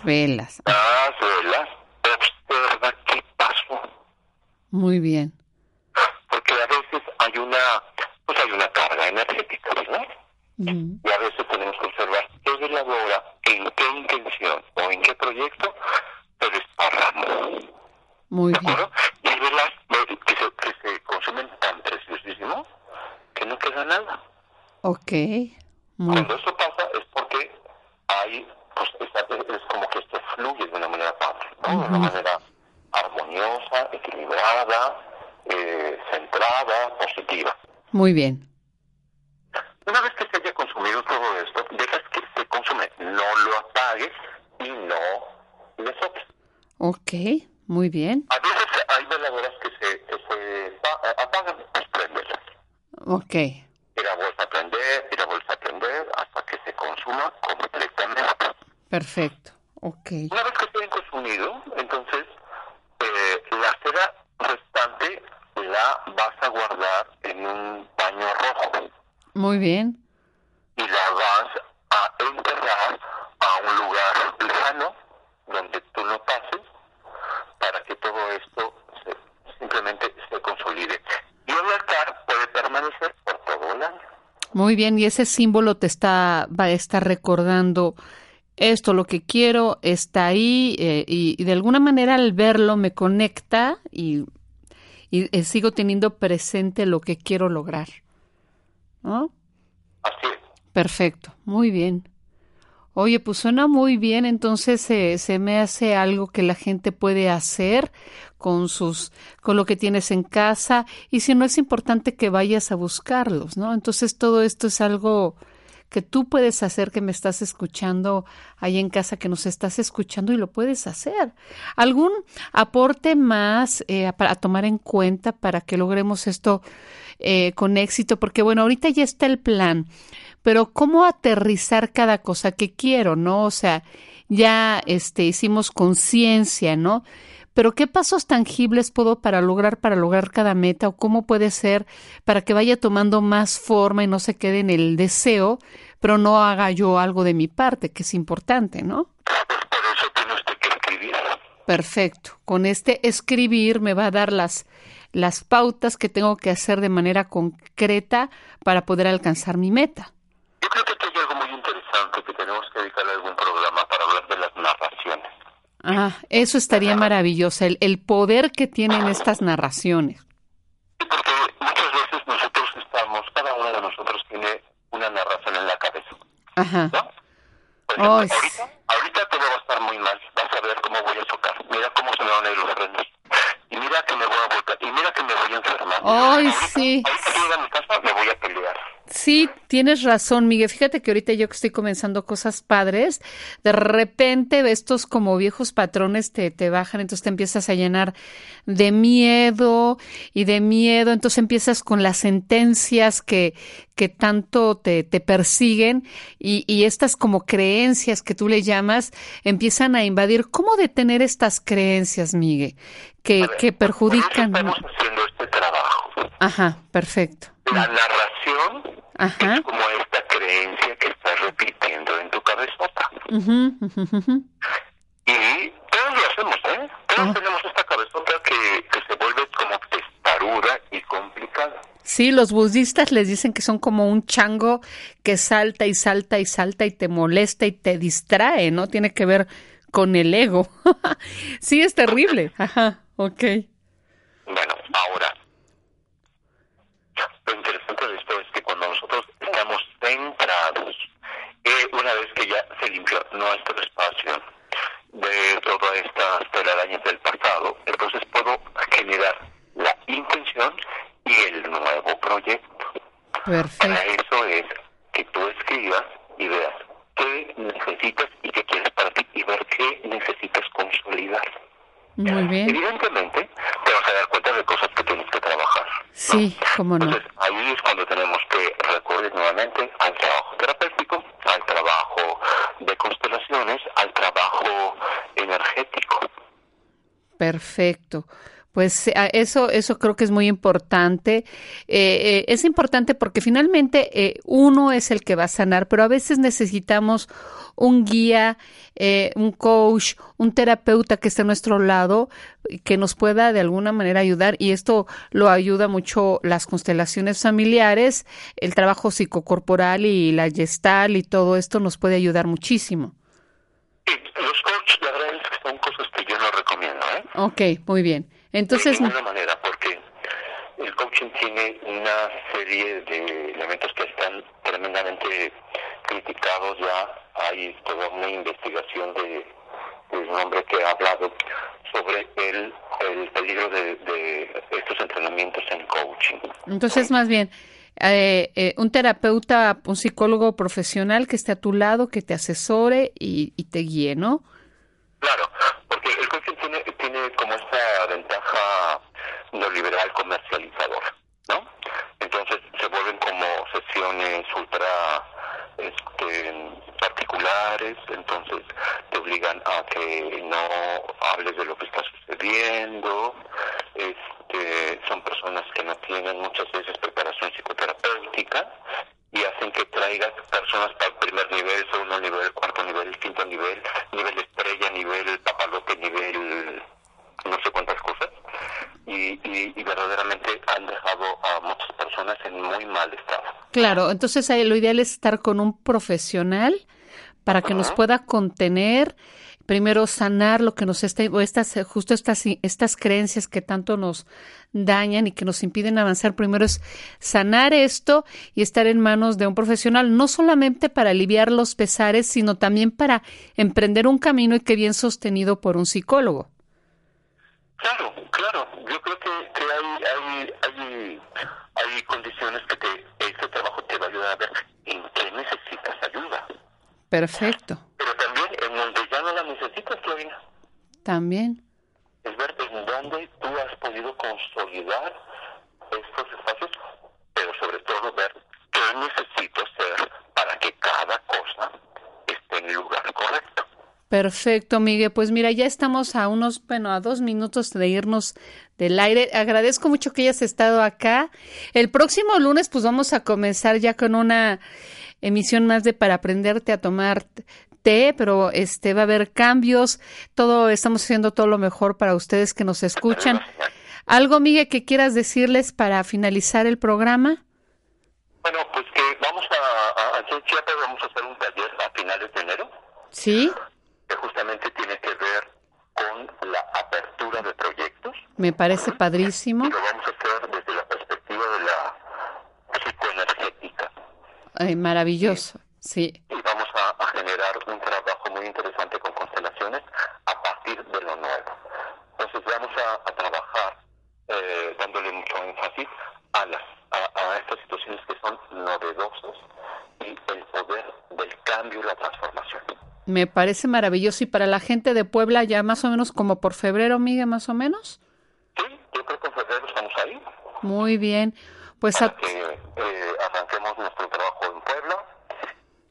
S5: Las velas.
S9: las velas, observa qué pasó.
S5: Muy bien.
S9: Porque a veces hay una, pues hay una carga energética, ¿verdad? Y a veces tenemos que observar qué veladora, en qué intención o en qué proyecto se desparramó.
S5: Muy
S9: ¿De
S5: bien.
S9: acuerdo? Y hay velas eh, que se, que se consumen tan preciosísimo que no queda nada.
S5: Ok, muy
S9: Cuando eso pasa es porque ahí pues es, como que esto fluye de una manera padre, de una manera armoniosa, equilibrada, eh, centrada, positiva.
S5: Muy bien.
S9: Una vez que se haya consumido todo esto, dejas que se consume, no lo apagues y no le soples.
S5: Ok, muy bien.
S9: A veces hay veladoras que se, que se apagan, pues.
S5: Ok.
S9: Y la vuelta a prender, y la vuelta a prender hasta que se consuma completamente.
S5: Perfecto, ok.
S9: Una vez que se hayan consumido, entonces eh, la cera restante la vas a guardar en un paño rojo.
S5: Muy bien.
S9: Y la vas a enterrar a un lugar lejano donde tú no pases para que todo esto simplemente se consolide. Y el altar puede permanecer por todo el año.
S5: Muy bien, y ese símbolo te está, va a estar recordando esto, lo que quiero, está ahí, eh, y, de alguna manera al verlo me conecta y, y eh, sigo teniendo presente lo que quiero lograr. ¿No? Perfecto, muy bien. Oye, pues suena muy bien, entonces se me hace algo que la gente puede hacer con sus, con lo que tienes en casa, y si no es importante que vayas a buscarlos, ¿no? Entonces todo esto es algo que tú puedes hacer, que me estás escuchando ahí en casa, que nos estás escuchando y lo puedes hacer. ¿Algún aporte más eh, para tomar en cuenta para que logremos esto eh, con éxito? Porque bueno, ahorita ya está el plan, pero ¿cómo aterrizar cada cosa que quiero, no? O sea, ya este, hicimos conciencia, ¿no? Pero ¿qué pasos tangibles puedo para lograr para lograr cada meta o cómo puede ser para que vaya tomando más forma y no se quede en el deseo, pero no haga yo algo de mi parte, que es importante, ¿no?
S9: Por eso que escribir.
S5: Perfecto. Con este escribir me va a dar las las pautas que tengo que hacer de manera concreta para poder alcanzar mi meta.
S9: Yo creo que hay algo muy interesante que tenemos que dedicarle algún programa para hablar de las narraciones.
S5: Ah, eso estaría maravilloso, el, el poder que tienen estas narraciones.
S9: Porque muchas veces nosotros estamos, cada uno de nosotros tiene una narración en la cabeza.
S5: Ajá.
S9: ¿No? Por ahorita, ahorita todo va a estar muy mal. Vas a ver cómo voy a chocar. Mira cómo se me van a ir los frenos. Y mira que me voy a volcar. Y mira que me voy a enfermar.
S5: Ay, sí.
S9: Ahorita que llegue a mi casa me voy a pelear.
S5: Sí, tienes razón, Miguel. Fíjate que ahorita yo que estoy comenzando cosas padres, de repente estos como viejos patrones te, te bajan, entonces te empiezas a llenar de miedo y de miedo, entonces empiezas con las sentencias que, que tanto te, te persiguen y, y estas como creencias que tú le llamas empiezan a invadir. ¿Cómo detener estas creencias, Miguel? Que, que perjudican.
S9: Estamos haciendo este trabajo.
S5: Ajá, perfecto.
S9: La narración
S5: Ajá.
S9: es como esta creencia que estás repitiendo en tu cabezota.
S5: Uh -huh.
S9: Y todos lo hacemos, ¿eh? Todos
S5: Oh.
S9: tenemos esta cabezota que, que se vuelve como testaruda y complicada.
S5: Sí, los budistas les dicen que son como un chango que salta y salta y salta y te molesta y te distrae, ¿no? Tiene que ver con el ego. <laughs> sí, es terrible. Ajá, ok.
S9: Bueno, ahora, lo interesante de esto es que cuando nosotros estamos centrados, eh, una vez que ya se limpió nuestro espacio de todas estas telarañas del pasado, entonces puedo generar la intención y el nuevo proyecto.
S5: Perfecto.
S9: Para eso es que tú escribas y veas qué necesitas y qué quieres para ti y ver qué necesitas consolidar.
S5: Muy bien.
S9: Evidentemente, te vas a dar cuenta de cosas que tienes que trabajar.
S5: Sí, cómo no.
S9: Entonces, ahí es cuando tenemos que recurrir nuevamente al trabajo terapéutico, al trabajo de constelaciones, al trabajo energético.
S5: Perfecto. Pues eh, eso, eso creo que es muy importante. Eh, eh, es importante porque finalmente eh, uno es el que va a sanar, pero a veces necesitamos un guía, eh, un coach, un terapeuta que esté a nuestro lado, que nos pueda de alguna manera ayudar. Y esto lo ayuda mucho las constelaciones familiares, el trabajo psicocorporal y la gestal y todo esto nos puede ayudar muchísimo.
S9: Sí, los coaches, la verdad es que son cosas que yo no recomiendo, ¿eh?
S5: Ok, muy bien. Entonces,
S9: de ninguna manera, porque el coaching tiene una serie de elementos que están tremendamente criticados ya. Hay toda una investigación de, un hombre que ha hablado sobre el, el peligro de, de estos entrenamientos en coaching.
S5: Entonces, más bien, eh, eh, un terapeuta, un psicólogo profesional que esté a tu lado, que te asesore y, y te guíe, ¿no?
S9: Claro, porque el coaching tiene, tiene como esta ventaja neoliberal comercializador, ¿no? Entonces se vuelven como sesiones ultra este, particulares, entonces te obligan a que no hables de lo que está sucediendo, este, son personas que no tienen muchas veces preparación psicoterapéutica y hacen que traigas personas para el primer nivel, segundo nivel, cuarto nivel, quinto nivel, nivel estrella, nivel papalote, nivel no sé cuántas cosas y, y, verdaderamente han dejado a muchas personas en muy mal estado.
S5: Claro, entonces lo ideal es estar con un profesional para que nos pueda contener, primero sanar lo que nos está, o estas, justo estas, estas creencias que tanto nos dañan y que nos impiden avanzar. Primero es sanar esto y estar en manos de un profesional, no solamente para aliviar los pesares, sino también para emprender un camino y que bien sostenido por un psicólogo.
S9: Claro, claro. Yo creo que, hay, hay, hay, hay condiciones que te, este trabajo te va a ayudar a ver en qué necesitas ayuda.
S5: Perfecto.
S9: Pero también en donde ya no la necesitas, Claudia.
S5: También.
S9: Es ver en dónde tú has podido consolidar estos espacios, pero sobre todo ver qué necesito hacer para que cada cosa esté en el lugar correcto.
S5: Perfecto, Miguel. Pues mira, ya estamos a unos, bueno, a dos minutos de irnos del aire. Agradezco mucho que hayas estado acá. El próximo lunes, pues vamos a comenzar ya con una emisión más de para aprenderte a tomar té, pero este va a haber cambios. Todo, estamos haciendo todo lo mejor para ustedes que nos escuchan. ¿Algo, Miguel, que quieras decirles para finalizar el programa?
S9: Bueno, pues que vamos a, a, vamos a hacer un taller a finales de enero.
S5: Sí
S9: tiene que ver con la apertura de proyectos.
S5: Me parece padrísimo.
S9: Y lo vamos a hacer desde la perspectiva de la psicoenergética.
S5: Ay, maravilloso, sí.
S9: Y vamos a, generar un trabajo muy interesante con constelaciones a partir de lo nuevo. Entonces vamos a, trabajar eh, dándole mucho énfasis a, las, a estas situaciones que son novedosas y el poder del cambio y la transformación.
S5: Me parece maravilloso. ¿Y para la gente de Puebla ya más o menos como por febrero, Miguel, más o menos?
S9: Sí, yo creo que en febrero estamos ahí.
S5: Muy bien. Pues
S9: para que eh, arranquemos nuestro trabajo en Puebla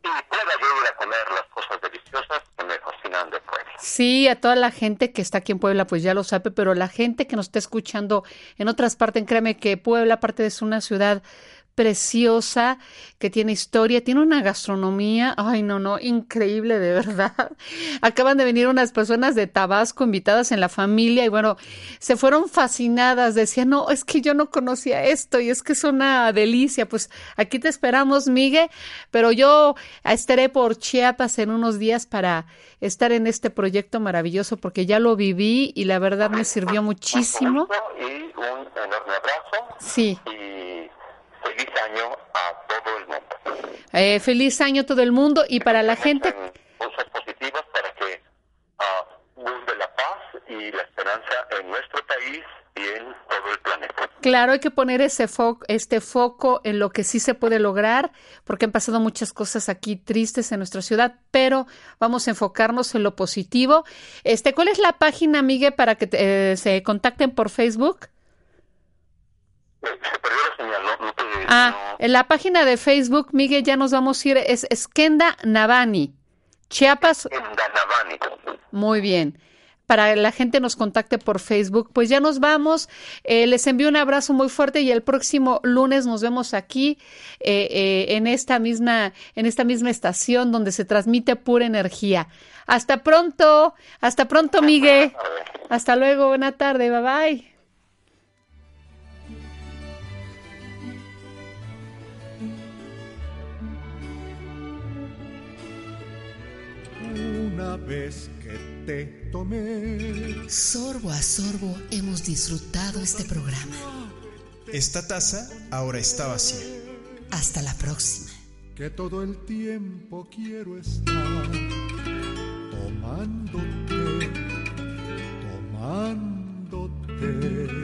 S9: y pueda yo ir a comer las cosas deliciosas que me fascinan de Puebla.
S5: Sí, a toda la gente que está aquí en Puebla, pues ya lo sabe, pero la gente que nos está escuchando en otras partes, créeme que Puebla, aparte de ser una ciudad preciosa, que tiene historia, tiene una gastronomía, ay no, no, increíble de verdad. <laughs> Acaban de venir unas personas de Tabasco invitadas en la familia y bueno, se fueron fascinadas, decían, no, es que yo no conocía esto y es que es una delicia, pues aquí te esperamos, Miguel, pero yo estaré por Chiapas en unos días para estar en este proyecto maravilloso porque ya lo viví y la verdad me sirvió muchísimo.
S9: Y un enorme abrazo.
S5: Sí.
S9: Y feliz año a todo el mundo.
S5: Eh, feliz año a todo el mundo y para la gente.
S9: Cosas positivas para que uh, la paz y la esperanza en nuestro país y en todo el planeta.
S5: Claro, hay que poner ese foco, este foco en lo que sí se puede lograr, porque han pasado muchas cosas aquí tristes en nuestra ciudad, pero vamos a enfocarnos en lo positivo. Este, ¿cuál es la página, Miguel, para que eh, se contacten por Facebook? Ah, en la página de Facebook, Miguel, ya nos vamos a ir, es Skenda Navani, Chiapas. Muy bien. Para que la gente nos contacte por Facebook, pues ya nos vamos. Eh, les envío un abrazo muy fuerte y el próximo lunes nos vemos aquí eh, eh, en esta misma en esta misma estación donde se transmite pura energía. Hasta pronto, hasta pronto, Miguel. Hasta luego, buena tarde, bye bye.
S2: Una vez que te tomé.
S3: Sorbo a sorbo hemos disfrutado este programa.
S4: Esta taza ahora está vacía.
S3: Hasta la próxima.
S2: que todo el tiempo quiero estar tomándote, tomándote